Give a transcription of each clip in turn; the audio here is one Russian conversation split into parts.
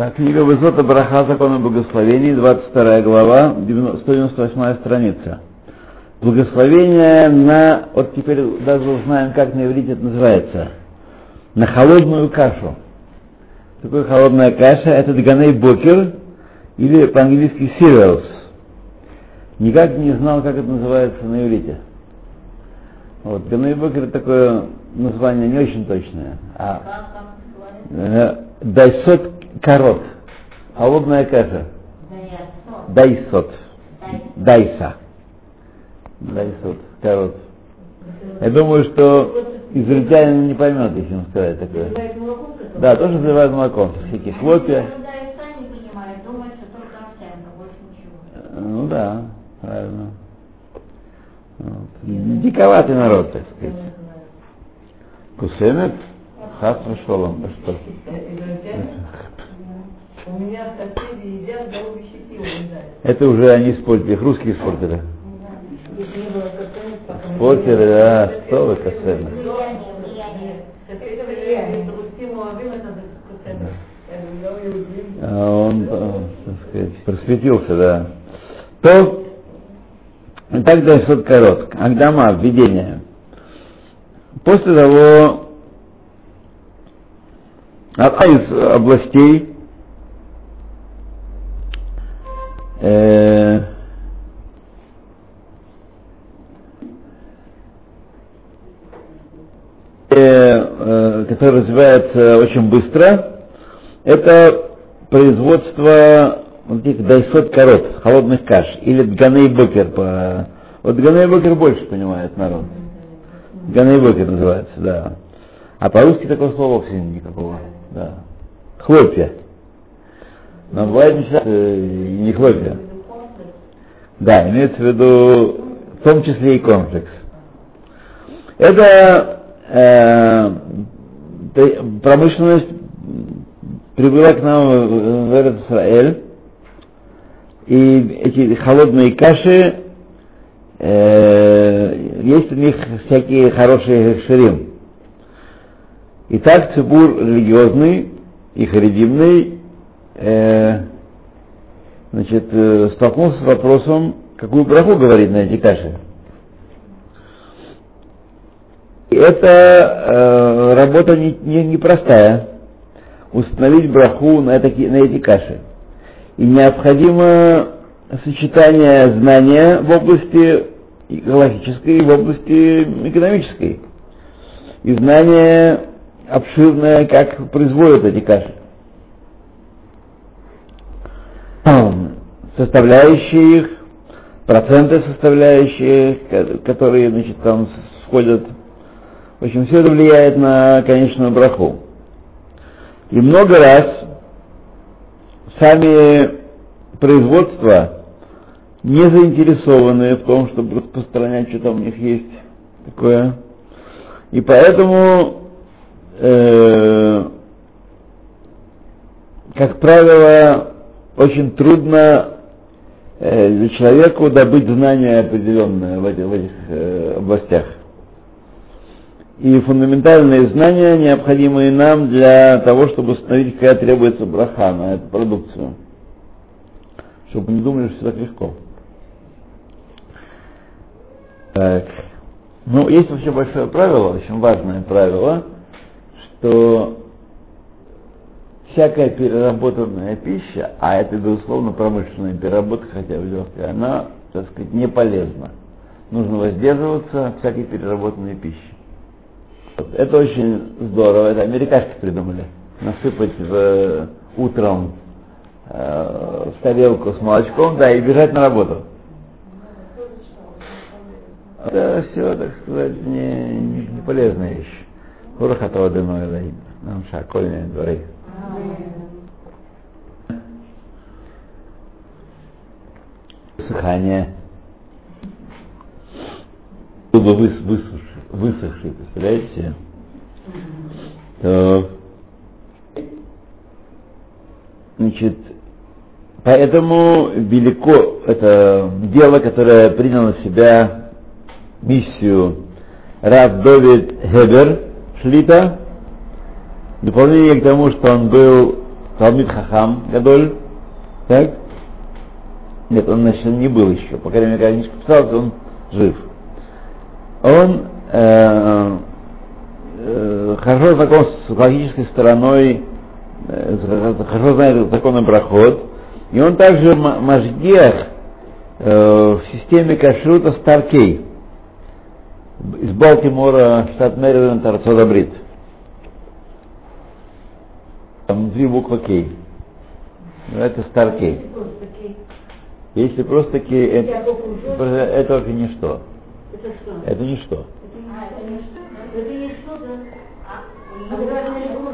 Так, книга Высота Браха Закона Благословений, 22 глава, 198 страница. Благословение на, вот теперь даже узнаем, как на иврите это называется, на холодную кашу. Такое холодная каша, это дганей бокер, или по-английски cereals. Никак не знал, как это называется на иврите. Вот, дганей бокер такое название не очень точное. А, э, дайсот корот. Холодная каша. Дайсот. Дайса. Дайсот. Корот. Я думаю, что израильтянин не поймет, если ему сказать такое. Да, тоже заливают молоком. Всякие хлопья. Ну да, правильно. Вот. Диковатый народ, так сказать. Кусемет, хас шолом. Что? У меня соседи едят голубые щеки, Это уже они испортили, их русские испортили. Испортили, да, что вы касательно. А он, так сказать, просветился, да. То, так дальше корот. Агдама, введение. После того, одна из областей, э, э, развивается очень быстро, это производство вот этих дайсот корот, холодных каш, или дганей бокер. По... Вот дганей бокер больше понимает народ. Дганей бокер называется, да. А по-русски такого слова вовсе никакого. Да. Хлопья. Но бывает не, э, не хлопья. Да, имеется в виду в том числе и комплекс. Это э, промышленность прибыла к нам в Израиль, и эти холодные каши, э, есть у них всякие хорошие ширим. И так цибур религиозный и харидимный э, значит, э, столкнулся с вопросом, какую браху говорить на эти каши. И это э, работа непростая. Не, не простая. установить браху на, эти, на эти каши. И необходимо сочетание знания в области галактической и в области экономической. И знание обширное, как производят эти каши. Составляющие их, проценты составляющие, которые значит, там сходят. В общем, все это влияет на конечную браху. И много раз сами производства не заинтересованы в том, чтобы распространять, что там у них есть такое. И поэтому, э, как правило, очень трудно э, человеку добыть знания определенные в этих, в этих э, областях и фундаментальные знания, необходимые нам для того, чтобы установить, какая требуется браха на эту продукцию. Чтобы не думали, что все так легко. Так. Ну, есть вообще большое правило, очень важное правило, что всякая переработанная пища, а это, безусловно, промышленная переработка, хотя бы легкая, она, так сказать, не полезна. Нужно воздерживаться всякой переработанной пищи. Это очень здорово, это американцы придумали. Насыпать в, утром э, в тарелку с молочком, да, и бежать на работу. Это все, так сказать, не, не, полезная вещь. Хурахатова дыной, нам шакольные дворы. Высыхание. Чтобы выс, высушить высохший, представляете? То, значит, поэтому велико это дело, которое приняло на себя миссию Рав Довид Хебер Шлита, дополнение к тому, что он был Талмит Хахам Гадоль, так? Нет, он, значит, не был еще. По крайней мере, когда книжка писалась, он жив. Он э, э, хорошо знаком с логической стороной, э, хорошо знает законный проход, и он также мажгех э, в системе кашрута Старкей из Балтимора, штат Мэриленд, Арцодабрид. Там внутри буква Кей. Это Старкей. Если просто Кей, это, это вообще ничто. Это что? Это ничто. Это не что? Это не что, да? Вы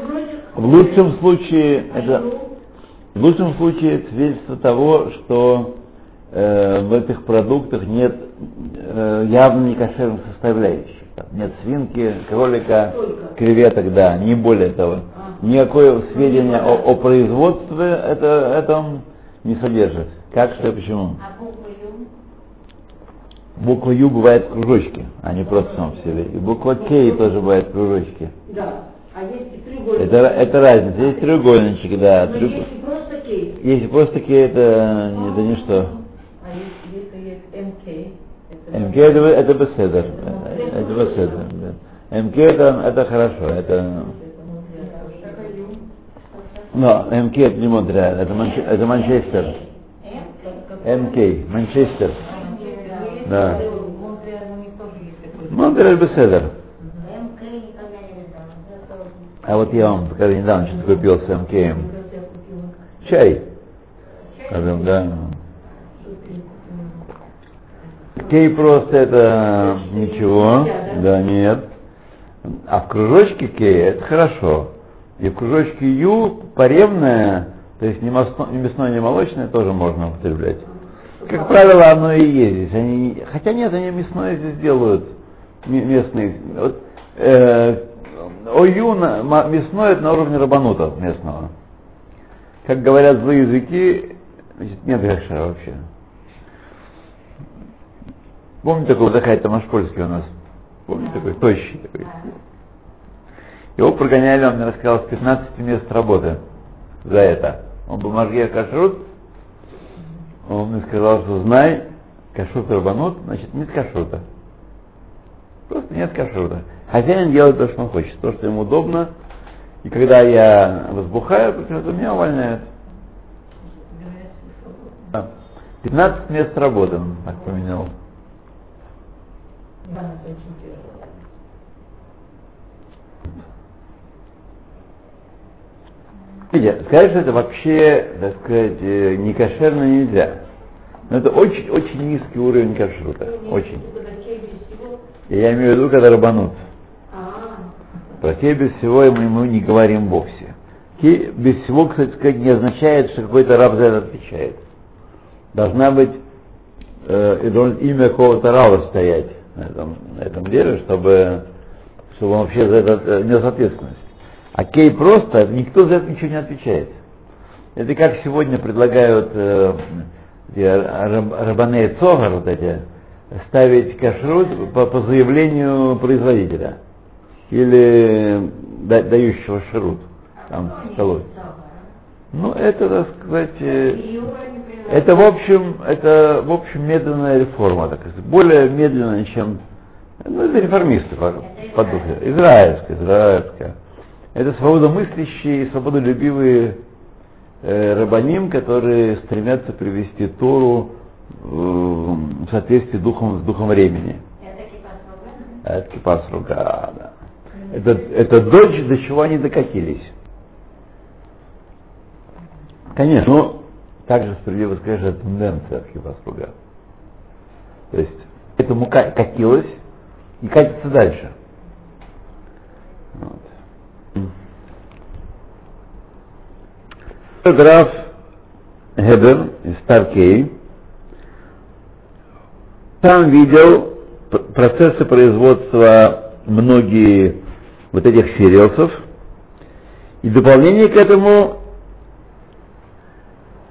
кружочек? В лучшем случае это в лучшем случае это свидетельство того, что э, в этих продуктах нет э, явно некошерных составляющих. Нет свинки, кролика, креветок, да, не более того. Никакое сведения о, о производстве это, это он не содержит. Как, что, почему? А буква Ю? Буква Ю бывает в кружочке, а не просто сам в себе. И буква К тоже бывает в кружочке. Да. А есть и треугольник. Это, это разница. Есть треугольничек, да. Но треуг- если просто Кей. Если просто К, это, это ничто. А если, если есть МК? это МК это, это беседер. Это беседер. да. МК это, это хорошо. Это, МК это не Монреаль, это, Манче- это Манчестер. МК, Манчестер. Да. Монреаль беседер. А вот я вам когда недавно что-то купил с МКМ. Чай. Скажем, да. Кей просто это ничего, да, нет. А в кружочке кей это хорошо. И в кружочке ю паревное, то есть не, мясное, не молочное, тоже можно употреблять. Как правило, оно и есть здесь. Они, хотя нет, они мясное здесь делают, местные. Вот, э, ою на- мясное это на уровне рабанута местного. Как говорят злые языки, значит, нет греша вообще. Помните такой Захай Тамашпольский у нас? Помните такой? Тощий такой. Его прогоняли, он мне рассказал, с 15 мест работы за это. Он был Маргея Кашрут, он мне сказал, что знай, кашрут рабанут, значит нет кашрута. Просто нет кашрута. Хозяин делает то, что он хочет, то, что ему удобно. И когда я возбухаю, почему-то меня увольняют. Да. 15 мест работы он так поменял. Да, это очень тяжело. Сказать, что это вообще, так сказать, э, не кошерно нельзя. Но это очень-очень низкий уровень кашрута. Очень. И я имею в виду, когда рабанут. А, Про кей без всего мы, мы не говорим вовсе. Кей без всего, кстати сказать, не означает, что какой-то раб за это отвечает. Должна быть э, должно имя какого-то раба стоять на этом, на этом деле, чтобы, чтобы он вообще за это э, нес ответственность. А кей просто, никто за это ничего не отвечает. Это как сегодня предлагают э, эти раб- рабаней цогар, вот эти, ставить кашрут по, по заявлению производителя или да- дающего шарут там столовой. Ну, это, так сказать, э, это в общем, это в общем медленная реформа, так сказать, более медленная, чем ну, это реформисты по, по духу. Израильская, израильская. Это свободомыслящие, свободолюбивые э, рабаним, которые стремятся привести Тору э, в соответствии духом, с духом времени. это Это кипас рука, да. Это, это дочь, до чего они докатились. Конечно, но также справедливо сказать, что это тенденция от кипас. То есть этому ка- катилось и катится дальше. Граф Гебер из Старкей сам видел процессы производства многие вот этих сириусов, и дополнение к этому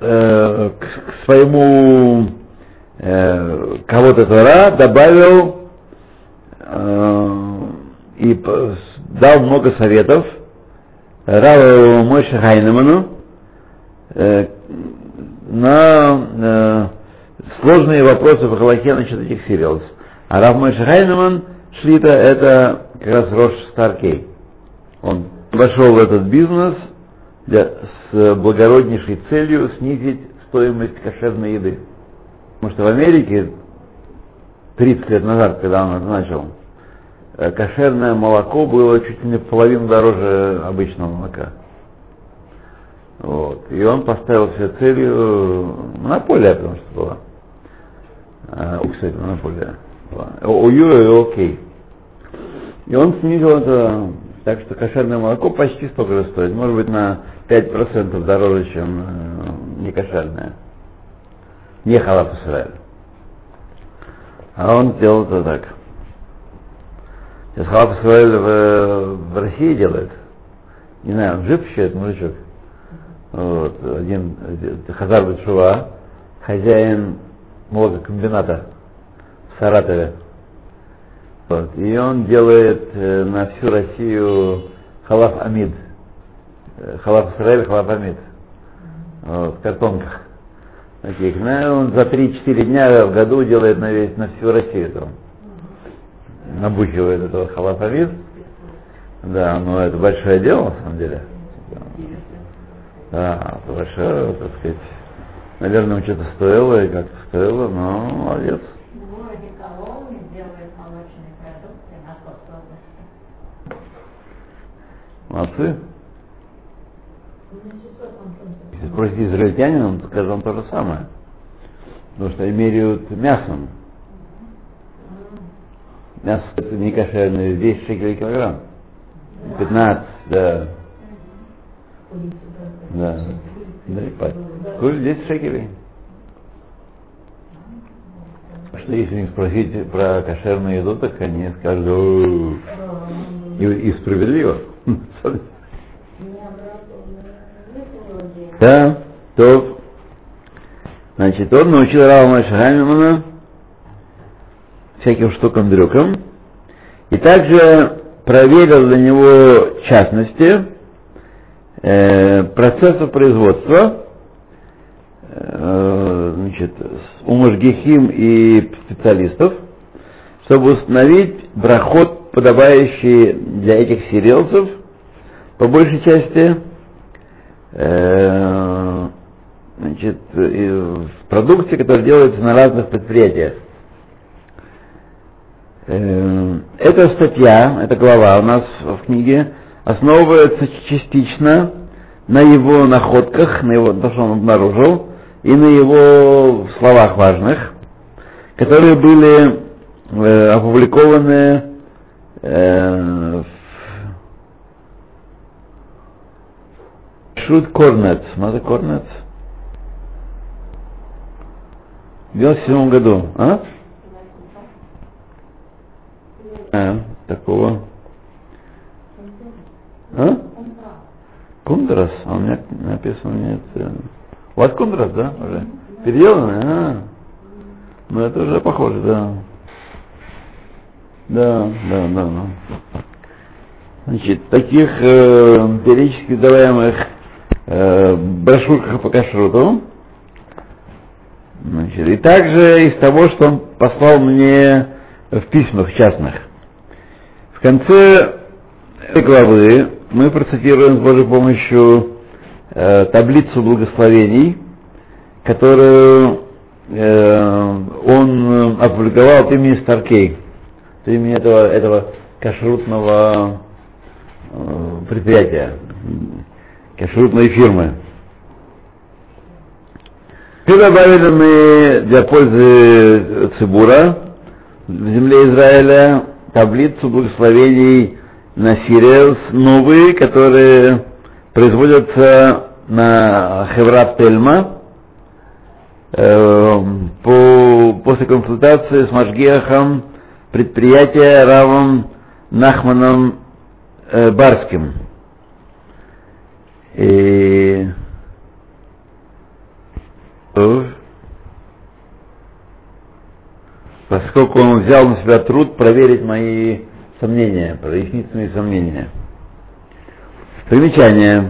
э, к, к своему э, кого-то Тора добавил э, и дал много советов Раву Мойше Хайнеману, э, на э, сложные вопросы в Галахе насчет этих сериалов. А Рав Мойша Хайнеман Шлита это как раз Рош Старкей. Он вошел в этот бизнес для, с благороднейшей целью снизить стоимость кошерной еды. Потому что в Америке 30 лет назад, когда он начал, э, кошерное молоко было чуть ли не в половину дороже обычного молока. Вот. И он поставил себе целью монополия, потому что была. А, кстати, монополия была. У Юра окей. И он снизил это так, что кошерное молоко почти столько же стоит. Может быть, на 5% дороже, чем э, некошерное. Не халат Исраэль. А он сделал это так. Сейчас халат Исраэль в, в России делает. Не знаю, он жив еще этот мужичок. Вот, один Хазар Бетшува, хозяин молококомбината в Саратове. Вот, и он делает э, на всю Россию халаф амид. Э, халаф Исраэль, халаф амид. Вот, в картонках. Таких. Ну, он за 3-4 дня в году делает на, весь, на всю Россию. Там. Набухивает этого халаф амид. Да, но это большое дело, на самом деле. Да, большое, так сказать. Наверное, что-то стоило и как-то стоило, но молодец. Молодцы. Если спросить израильтянина, он скажет вам то же самое. Потому что меряют мясом. Мясо это не кошерное, 10 шекелей килограмм. 15, да. Да. Да, и Курс 10 шекелей. Что если не спросить про кошерную еду, так они скажут, и, и справедливо. Да, то, значит, он научил Рава Шахаймана всяким штукам-дрюкам, и также проверил для него частности э, процесса производства, э, значит, у мужгихим и специалистов, чтобы установить брахот, подобающий для этих сирелцев, по большей части, э, значит, в продукции, которая делается на разных предприятиях. Э, эта статья, эта глава у нас в книге основывается частично на его находках, на его, то, что он обнаружил, и на его словах важных, которые были э, опубликованы э, в Шут Корнет. Надо Корнет? В 97 году, а? А, такого а? Кундрас? А у меня написано нет. У вас Кундрас, да, уже? Переделанный? А. Ну это уже похоже, да. Да, да, да, да. Значит, таких э, периодически издаваемых э, брошюрках по кашруту, значит, и также из того, что он послал мне в письмах частных. В конце главы мы процитируем с Божьей помощью э, таблицу благословений, которую э, он опубликовал от имени Старкей, от имени этого, этого кашрутного э, предприятия, кашрутной фирмы. И добавили мы для пользы Цибура в земле Израиля таблицу благословений на Сириус новые, которые производятся на Хеврат Тельма э, по, после консультации с Машгиахом предприятия Равом Нахманом э, Барским. И поскольку он взял на себя труд проверить мои сомнения, прояснить свои сомнения. Примечание.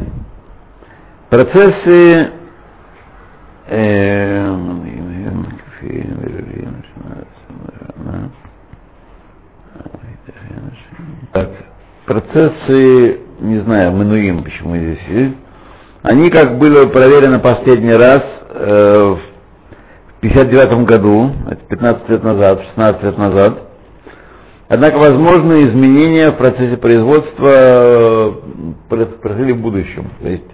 Процессы Так, процессы, не знаю, Мануим, почему здесь есть, они как были проверены последний раз э, в 59 году, это 15 лет назад, 16 лет назад. Однако возможны изменения в процессе производства э, произошли в будущем, то есть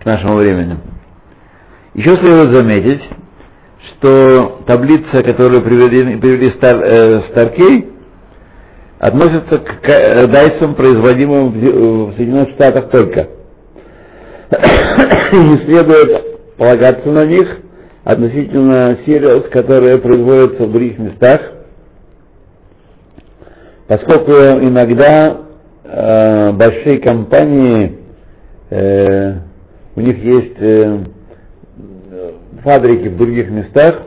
к нашему времени. Еще следует заметить, что таблица, которую привели, привели Стар, э, Старкей, относится к э, дайсам, производимым в, в Соединенных Штатах только. Не следует полагаться на них относительно сериалов, которые производятся в других местах, поскольку иногда э, большие компании, э, у них есть э, фабрики в других местах,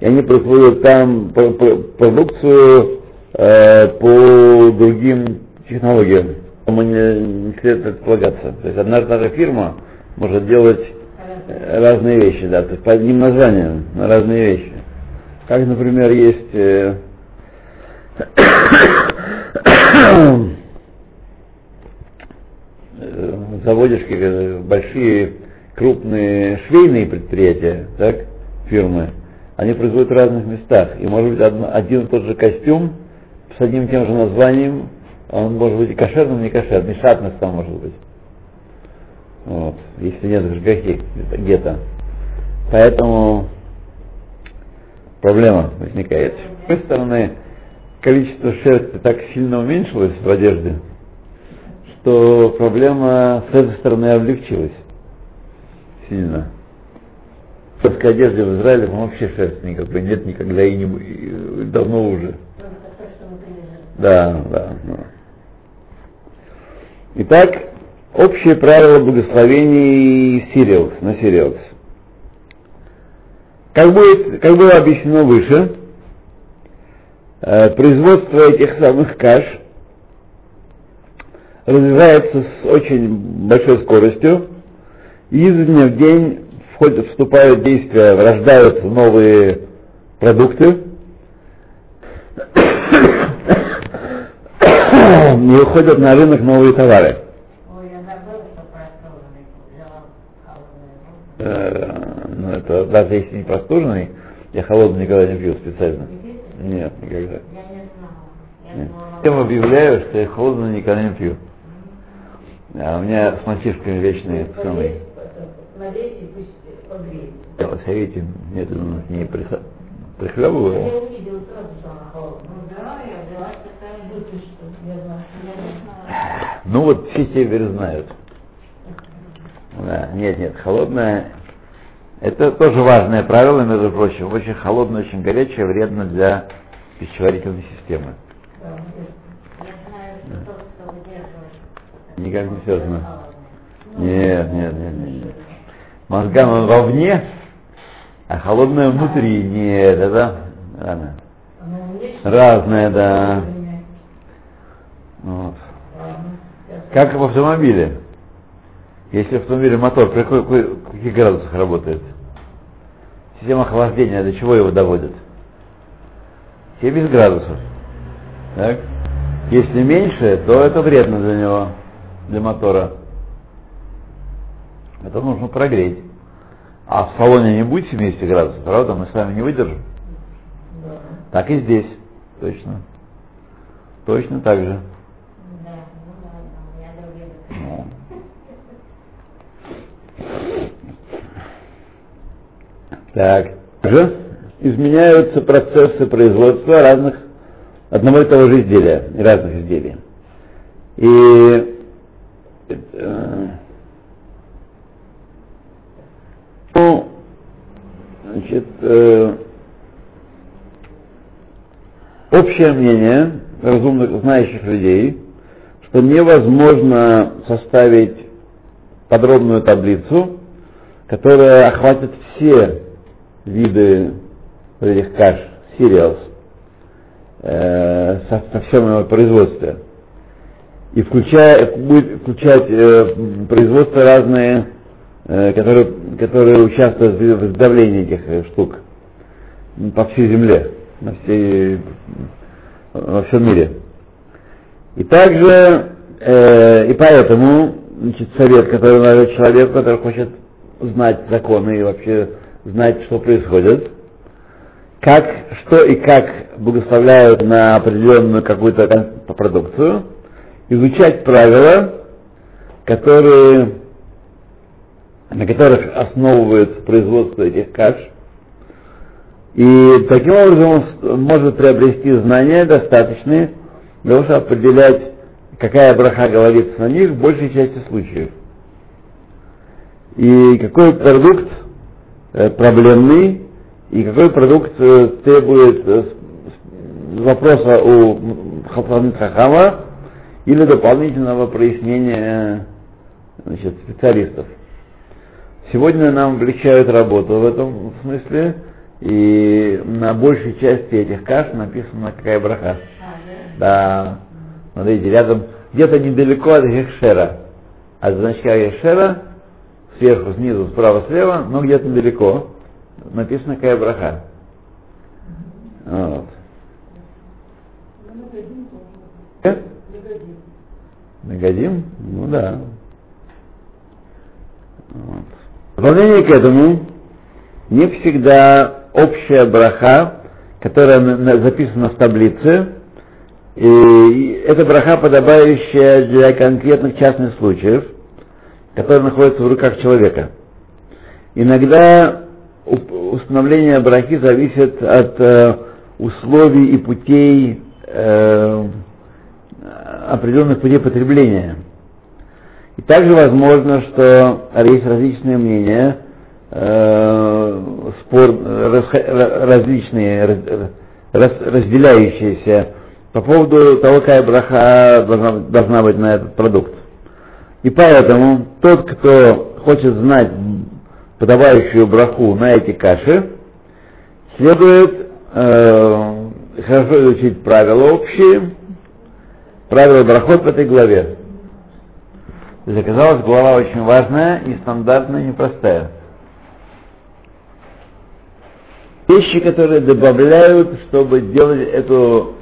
и они производят там продукцию э, по другим технологиям. Мы не, не следует полагаться. То есть одна же фирма может делать э, разные вещи, да, то есть по одним названиям, на разные вещи. Как, например, есть э, заводишь большие крупные швейные предприятия, так, фирмы, они производят в разных местах. И может быть один и тот же костюм с одним и тем же названием, он может быть и кошерным, и не кошерным, и шатность там может быть. Вот, если нет жгахи где-то. Поэтому проблема возникает. С одной стороны, количество шерсти так сильно уменьшилось в одежде, что проблема с этой стороны облегчилась сильно. В шерстской одежде в Израиле вообще шерсти никакой нет никогда и, не, и давно уже. Да, да, да. Итак, общее правило благословений Сириус, на Сириус. Как, будет, как было объяснено выше, э, производство этих самых каш развивается с очень большой скоростью, и изо дня в день входят, вступают в действие, рождаются новые продукты, и уходят на рынок новые товары. Ой, забыла, Э, ну, это даже если не простуженный, я холодный никогда не пью специально. Нет, никогда. Я не знала. Я Нет. объявляю, что я холодно никогда не пью. А у меня с мальчишками вечные самые. Налейте, пусть погреет. Совете медленно к ней прихла- Я прихлебываю. увидела сразу, что она холодная. Ну да, я взяла специально бутыль, что я знала, не. Ну вот все теперь знают. Да, нет, нет, холодное. Это тоже важное правило, между прочим. Очень холодное, очень горячее вредно для пищеварительной системы. Никак не связано. Нет, нет, нет, нет. нет. Мозгам он вовне, а холодное внутри. Нет, это рано. Разное, да. Вот. Как в автомобиле. Если в автомобиле мотор каких градусах работает? Система охлаждения до чего его доводит? 70 градусов. Так? Если меньше, то это вредно для него, для мотора. Это нужно прогреть. А в салоне не будет 70 градусов, правда? Мы с вами не выдержим. Да. Так и здесь. Точно. Точно так же. Да, ну ладно, у меня другие были. Ну. Так. Же изменяются процессы производства разных одного и того же изделия, разных изделий. И э, ну, значит, э, общее мнение разумных, знающих людей, что невозможно составить подробную таблицу, которая охватит все виды этих каш, cereals, э, со, со всем его производстве. И включая, будет включать э, производство разные э, которые, которые участвуют в изготовлении этих э, штук по всей земле, на всей, во всем мире. И также, э, и поэтому, значит, совет, который дает человеку, который хочет знать законы и вообще знать, что происходит, как, что и как благословляют на определенную какую-то продукцию, изучать правила, которые, на которых основывается производство этих каш, и таким образом он может приобрести знания достаточные для того, чтобы определять, какая браха говорится на них в большей части случаев. И какой продукт проблемный, и какой продукт э, требует э, вопроса у Хатанит Хахама или дополнительного прояснения значит, специалистов. Сегодня нам облегчают работу в этом смысле, и на большей части этих каш написано какая браха. Да, смотрите, рядом, где-то недалеко от Гехшера, от значка Гехшера, сверху, снизу, справа, слева, но где-то далеко, написано какая браха. Вот. Нагодим? Ну да. Вот. В дополнение к этому, не всегда общая браха, которая записана в таблице, и это браха, подобающая для конкретных частных случаев, которые находятся в руках человека. Иногда установление брахи зависит от э, условий и путей э, определенных путей потребления. И также возможно, что есть различные мнения, э, спор, различные, раз, разделяющиеся по поводу того, какая браха должна, должна быть на этот продукт. И поэтому тот, кто хочет знать подавающую браху на эти каши, следует э, хорошо изучить правила общие, правила брахот в этой главе. То есть оказалась глава очень важная, нестандартная, непростая. Вещи, которые добавляют, чтобы сделать эту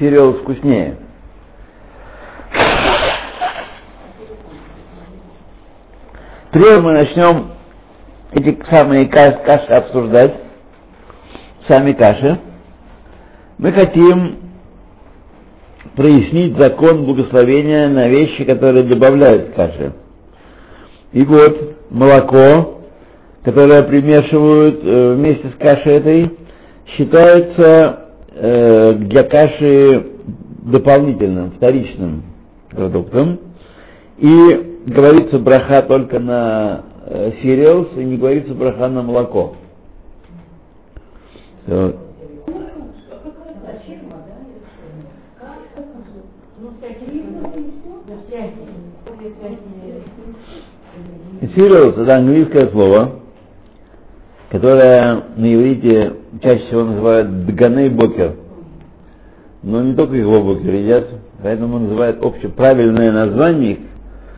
сериал вкуснее. Прежде мы начнем эти самые каши обсуждать, сами каши, мы хотим прояснить закон благословения на вещи, которые добавляют каши. И вот молоко, которое примешивают э, вместе с кашей этой, считается э, для каши дополнительным, вторичным продуктом. И говорится браха только на э, cereals и не говорится браха на молоко. Вот. Cereals это английское слово, которое на иврите чаще всего называют дганей бокер. Но не только его бокер едят, поэтому называют общее правильное название,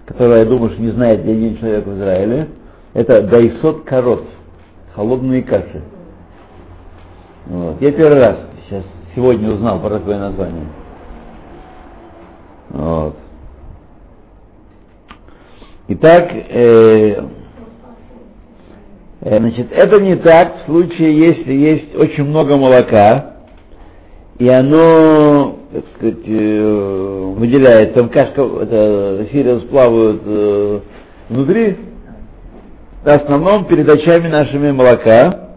которое, я думаю, что не знает ни один человек в Израиле, это дайсот корот, холодные каши. Вот. Я первый раз сейчас сегодня узнал про такое название. Вот. Итак, э, э, значит, это не так в случае, если есть очень много молока, и оно, так сказать, э, выделяет, там кашка, это, сириус плавают э, внутри, в основном передачами нашими молока,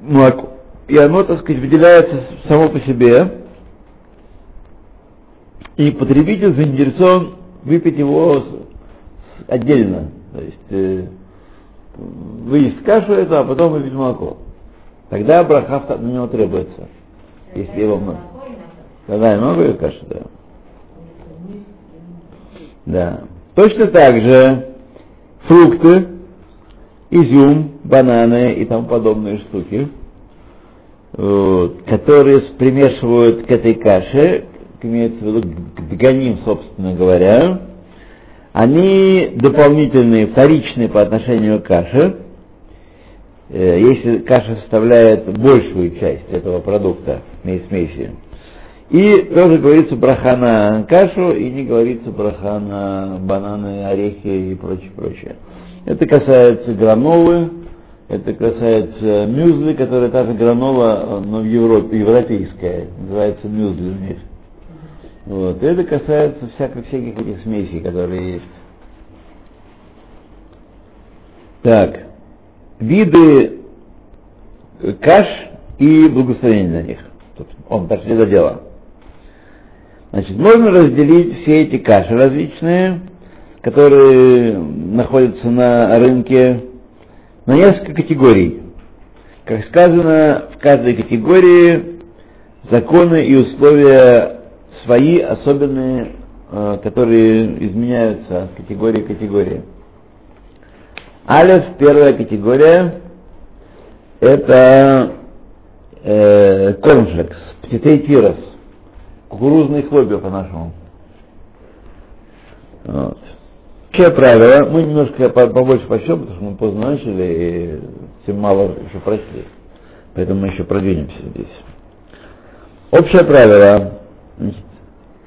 молоко, и оно, так сказать, выделяется само по себе, и потребитель заинтересован выпить его отдельно. То есть э, выесть кашу эту, а потом выпить молоко. Тогда браха на него требуется. Если его много. Тогда много каши, да. Да. Точно так же фрукты, изюм, бананы и тому подобные штуки, вот, которые примешивают к этой каше, имеется в виду к дганим, собственно говоря, они дополнительные, вторичные по отношению к каше. Э, Если каша составляет большую часть этого продукта, смеси, и тоже говорится браха на кашу, и не говорится браха на бананы, орехи и прочее, прочее. Это касается гранолы, это касается мюзли, которая та же гранола, но в Европе, европейская, называется мюзли у них. Вот. Это касается всяких, всяких этих смесей, которые есть. Так, виды каш и благословение на них. Он дошли до дела. Значит, можно разделить все эти каши различные, которые находятся на рынке, на несколько категорий. Как сказано, в каждой категории законы и условия свои, особенные, э, которые изменяются от категории к категории. Алиф, первая категория, это э, корнфлекс, птитей тирос, кукурузные хлопья по-нашему. Вот. Общее правило, мы немножко побольше пощем, потому что мы поздно начали и тем мало еще прочли. Поэтому мы еще продвинемся здесь. Общее правило.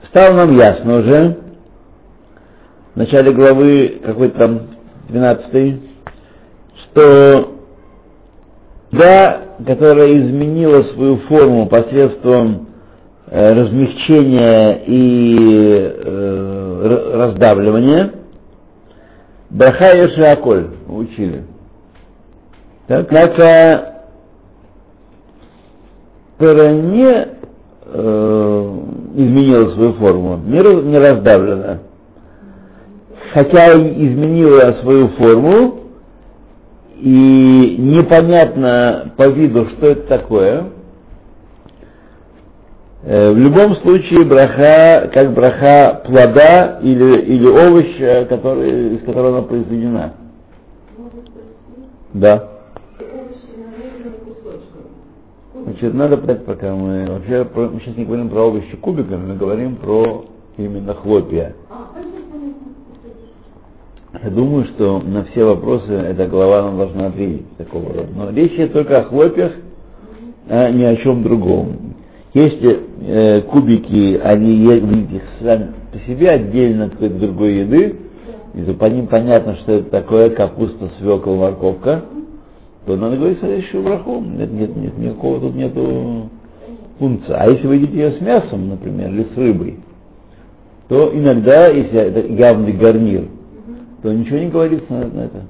Стало нам ясно уже в начале главы какой-то там 12 что да, которая изменила свою форму посредством э, размягчения и э, раздавливания, Браха и Шиаколь учили. Так, однако, которая не э, изменила свою форму, не, не раздавлена, хотя изменила свою форму, и непонятно по виду, что это такое, в любом случае браха, как браха плода или, или овоща, который, из которого она произведена. Да. Значит, надо понять, пока мы вообще мы сейчас не говорим про овощи кубиками, мы говорим про именно хлопья. Я думаю, что на все вопросы эта глава нам должна ответить такого рода. Но речь идет только о хлопьях, а ни о чем другом. Если э, кубики, они видите сами по себе отдельно от какой-то другой еды, и по ним понятно, что это такое капуста, свекла, морковка, то надо говорить следующую браху. Нет, нет, нет, никакого тут нету пункта. А если вы едите ее с мясом, например, или с рыбой, то иногда, если это явный гарнир, то ничего не говорится на это.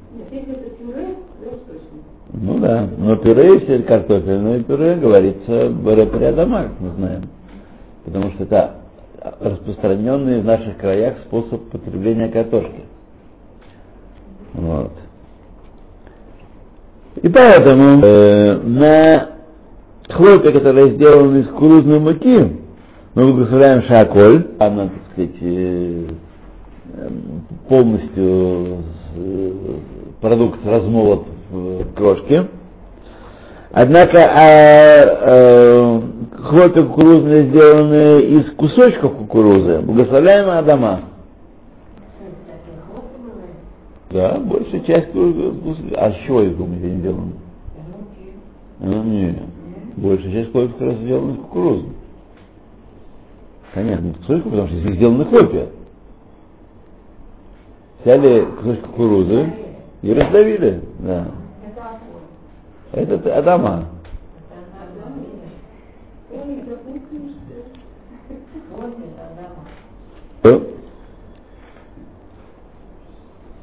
Ну да, но пюре, если картофельное пюре, говорится бараприадама, мы знаем. Потому что это распространенный в наших краях способ потребления картошки. Вот. И поэтому э, на хлопья, которые сделаны из кукурузной муки, мы благословляем шаколь, она, так сказать, э, полностью э, продукт размолот в крошке. Однако а, а, хлопья кукурузные сделаны из кусочков кукурузы, благословляемая Адама. Да, большая часть а еще из думаете, не сделаны? Ну, не. Большая часть хлопьев как раз сделана из кукурузы. Конечно, кусочков, потому что здесь сделаны хлопья взяли кусочек кукурузы и раздавили. Да. Это Адама.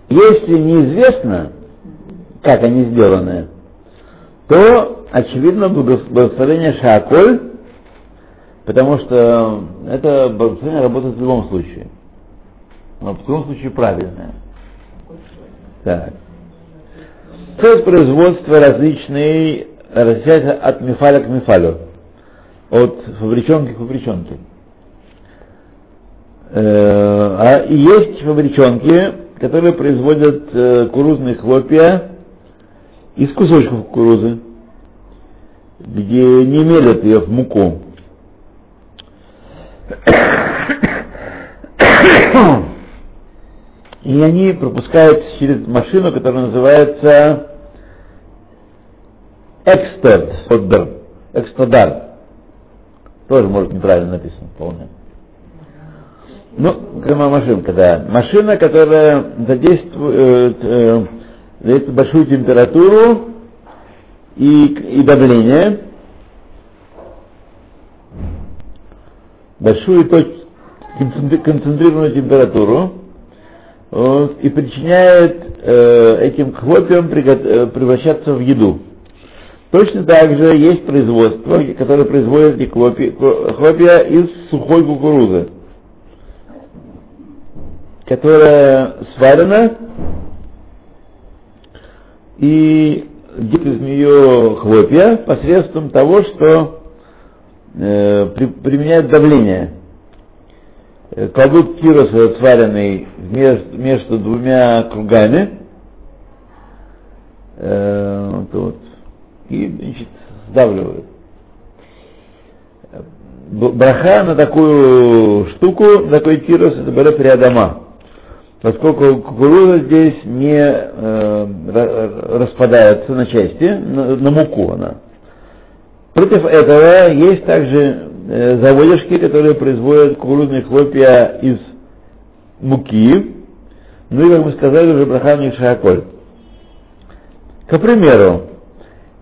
Если неизвестно, как они сделаны, то очевидно благословение Шаколь, потому что это благословение работает в любом случае но в таком случае правильное. Так. Цель производства различные различается от мифаля к мифалю, от фабричонки к фабричонке. Э, а есть фабричонки, которые производят э, кукурузные хлопья из кусочков кукурузы, где не мелят ее в муку. И они пропускают через машину, которая называется Экстод, Экстодар. Тоже, может, неправильно написано вполне. Ну, машинка, да. Машина, которая задействует, э, задействует большую температуру и, и давление, большую точку, концентрированную температуру, вот, и причиняет э, этим хлопьям э, превращаться в еду. Точно так же есть производство, которое производит хлопья, из сухой кукурузы, которая сварена и делает из нее хлопья посредством того, что э, при, применяют давление. Э, кладут кирос сваренный между, между двумя кругами, э, вот, и значит, сдавливают. Браха на такую штуку, на такой тирос, это берет рядома. Поскольку кукуруза здесь не э, распадается на части, на, на муку она. Против этого есть также э, заводишки, которые производят кукурузные хлопья из муки. Ну и, как мы сказали, уже браха шаколь. К примеру,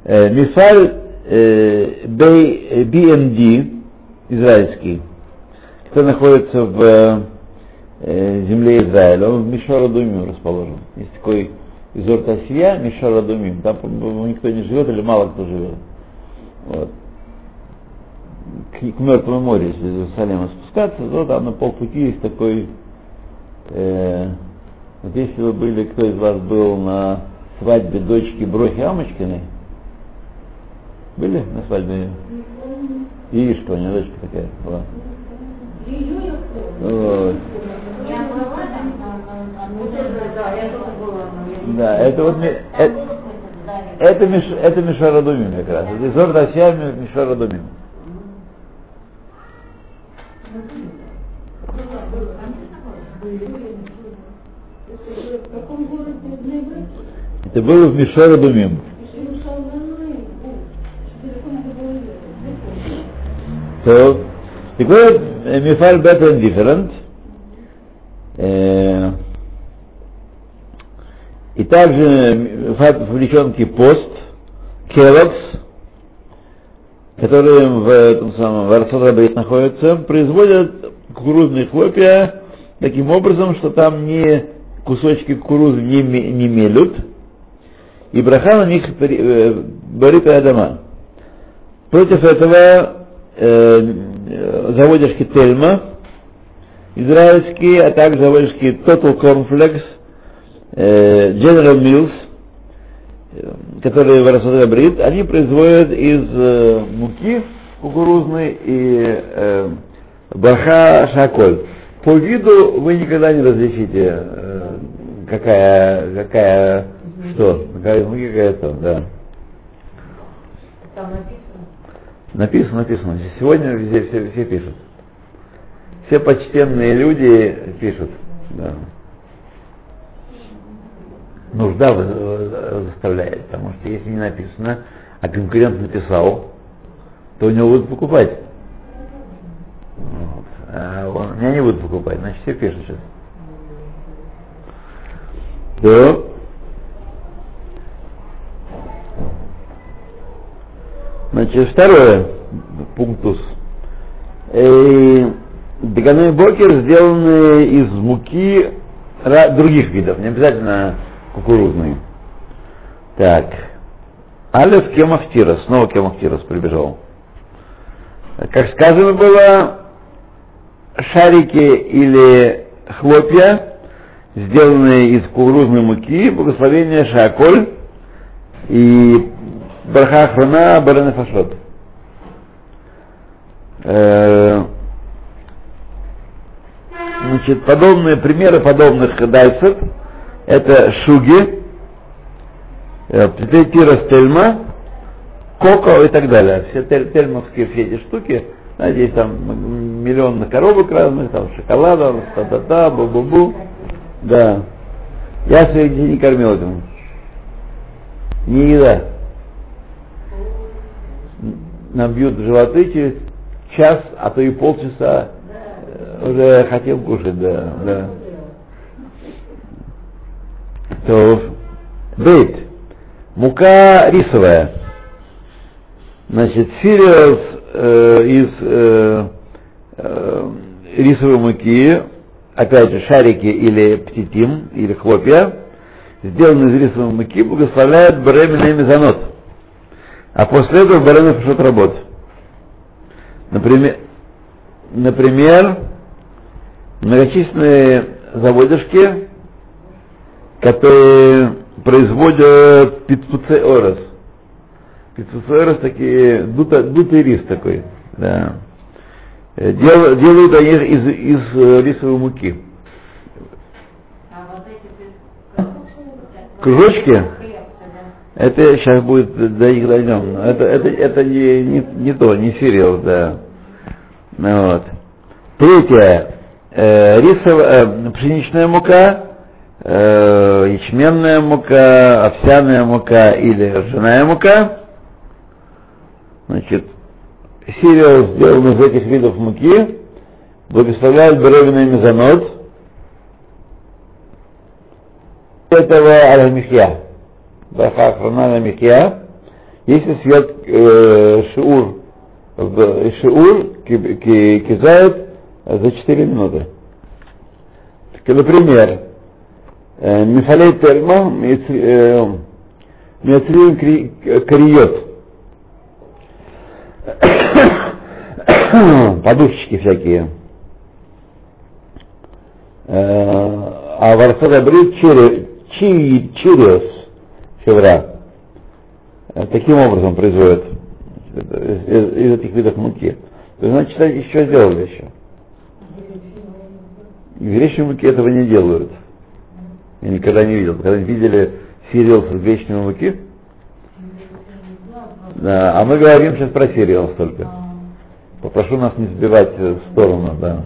Мифаль э, BMD израильский, который находится в э, земле Израиля, он в Мишорадумим расположен. Есть такой изор Тасия, Мишорадумим. Там никто не живет или мало кто живет. Вот. К, к Мертвому морю, если из Иерусалима спускаться, то там на полпути есть такой э, вот если вы были, кто из вас был на свадьбе дочки Брохи Амочкиной, были на свадьбе? Иришка, у нее дочка такая была. Да, это вот это, это, Миш, это Мишарадумим как раз. Это Изор Дасия Мишарадумим. Это было в Мишарадумим. Mifal better and different, э, и также вовлеченки пост, келокс, которые в этом самом в Арсадабрит находятся, производят кукурузные хлопья таким образом, что там не кусочки кукурузы не, не мелют, и браха на них э, борит дома. Против этого э, заводишки Тельма, израильские, а также заводишки Total Cornflakes, э, General Mills, э, которые в Расадабрид, они производят из э, муки кукурузной и э, баха шаколь. По виду вы никогда не различите, э, какая, какая, что, какая муки, какая то, да. Там написано Написано, написано. Сегодня везде все, все пишут. Все почтенные люди пишут. Да. Нужда заставляет, потому что если не написано, а конкурент написал, то у него будут покупать. Вот. А он, меня не будут покупать, значит все пишут сейчас. Да. Значит, второе, пунктус. Даганой бокер сделаны из муки других видов, не обязательно кукурузные. Так. Алев Кемахтирос, снова Кемахтирос прибежал. Как сказано было, шарики или хлопья, сделанные из кукурузной муки, благословение Шаколь, и Браха Ахрона Баранефашот. Э, значит, подобные примеры подобных дайсов это шуги, э, тира стельма, коко и так далее. Все тельмовские все эти штуки, знаете, есть там миллион коробок разных, там шоколадов, та-та-та, бу-бу-бу. Да. Я своих детей не кормил этим. Не еда. Нам бьют в животы через час, а то и полчаса э, уже хотел кушать, да, да. То, бейт. Мука рисовая. Значит, cereals э, из э, э, рисовой муки, опять же, шарики или птитим, или хлопья, сделанные из рисовой муки, благословляют беременный мезонот. А после этого беременный пошел работать. Например, например, многочисленные заводишки, которые производят пиццуцеорос. Пиццуцеорос такие, дута, дутый рис такой. Да. Дел, делают они из, из э, рисовой муки. А вот эти Кружочки? Это сейчас будет, до них дойдем. Это, это, это не, не, не то, не сериал, да. Ну, вот. Третье. Э, рисовая, э, пшеничная мука, э, ячменная мука, овсяная мука или ржаная мука. Значит, сериал сделан из этих видов муки, благословляет беременный мезонот. Этого аламихья. Браха охрана на михья. Если свет э, шиур, шиур ки- ки- кизает за 4 минуты. Так, например, э, мифалей термо миоцриум кариот. Подушечки всякие. Э, А в Арсадабрид чириос, шевра. Э, Таким образом производят Это из, из- из этих видов муки. То есть, значит, еще сделали еще. В муке этого не делают. Я никогда не видел. Когда видели сериал с гречневой муки? Да, а мы говорим сейчас про сериал только. Попрошу нас не сбивать э, в сторону, да.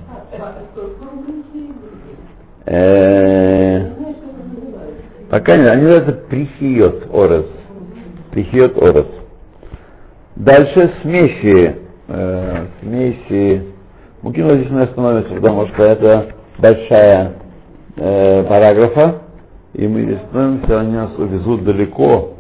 Э, Пока не, они называются прихиот орес. Прихиот орес. Дальше смеси. э, смеси. Муки, но здесь мы остановимся, потому что это большая э, параграфа, и мы остановимся, они нас увезут далеко